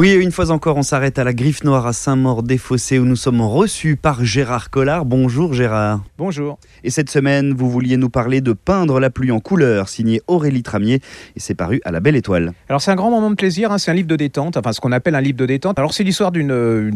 Oui, une fois encore, on s'arrête à la Griffe Noire à Saint-Maur-des-Fossés où nous sommes reçus par Gérard Collard. Bonjour Gérard. Bonjour. Et cette semaine, vous vouliez nous parler de Peindre la pluie en couleur, signé Aurélie Tramier, et c'est paru à la Belle Étoile. Alors c'est un grand moment de plaisir, hein, c'est un livre de détente, enfin ce qu'on appelle un livre de détente. Alors c'est l'histoire d'une euh,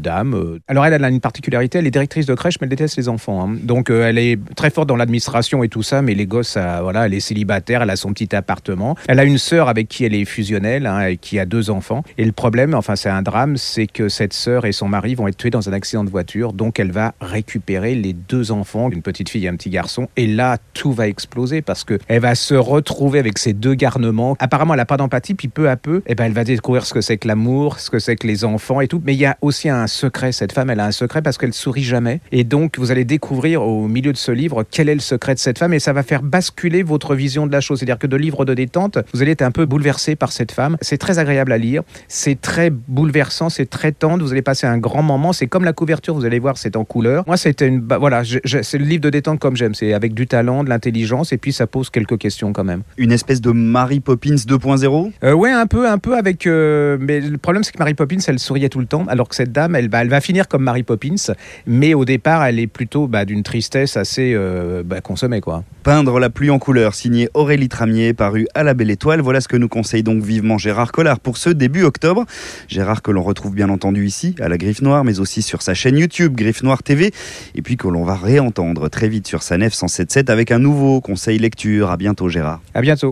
dame. euh, Alors elle, elle a une particularité, elle est directrice de crèche, mais elle déteste les enfants. hein. Donc euh, elle est très forte dans l'administration et tout ça, mais les gosses, voilà, elle est célibataire, elle a son petit appartement. Elle a une sœur avec qui elle est fusionnelle, hein, et qui a deux enfants. Et le problème, enfin c'est un drame, c'est que cette sœur et son mari vont être tués dans un accident de voiture. Donc elle va récupérer les deux enfants, une petite fille et un petit garçon. Et là, tout va exploser parce que elle va se retrouver avec ces deux garnements. Apparemment, elle n'a pas d'empathie, puis peu à peu, eh ben, elle va découvrir ce que c'est que l'amour, ce que c'est que les enfants et tout. Mais il y a aussi un secret. Cette femme, elle a un secret parce qu'elle sourit jamais. Et donc, vous allez découvrir au milieu de ce livre quel est le secret de cette femme et ça va faire basculer votre vision de la chose. C'est-à-dire que de livre de détente, vous allez être un peu bouleversé par cette femme. C'est très agréable à lire. Très bouleversant, c'est très tendre. Vous allez passer un grand moment. C'est comme la couverture, vous allez voir, c'est en couleur. Moi, c'était une. bah, voilà, c'est le livre de détente comme j'aime. C'est avec du talent, de l'intelligence et puis ça pose quelques questions quand même. Une espèce de Mary Poppins 2.0 Euh, ouais, un peu, un peu avec. euh, mais le problème, c'est que Mary Poppins, elle souriait tout le temps, alors que cette dame, elle va, elle va finir comme Mary Poppins, mais au départ, elle est plutôt bah, d'une tristesse assez euh, bah, consommée, quoi. Peindre la pluie en couleur, signé Aurélie Tramier, paru à la Belle Étoile. Voilà ce que nous conseille donc vivement Gérard Collard pour ce début octobre. Gérard que l'on retrouve bien entendu ici, à la Griffe Noire, mais aussi sur sa chaîne YouTube, Griffe Noire TV, et puis que l'on va réentendre très vite sur sa nef 107.7 avec un nouveau conseil lecture. À bientôt Gérard. À bientôt.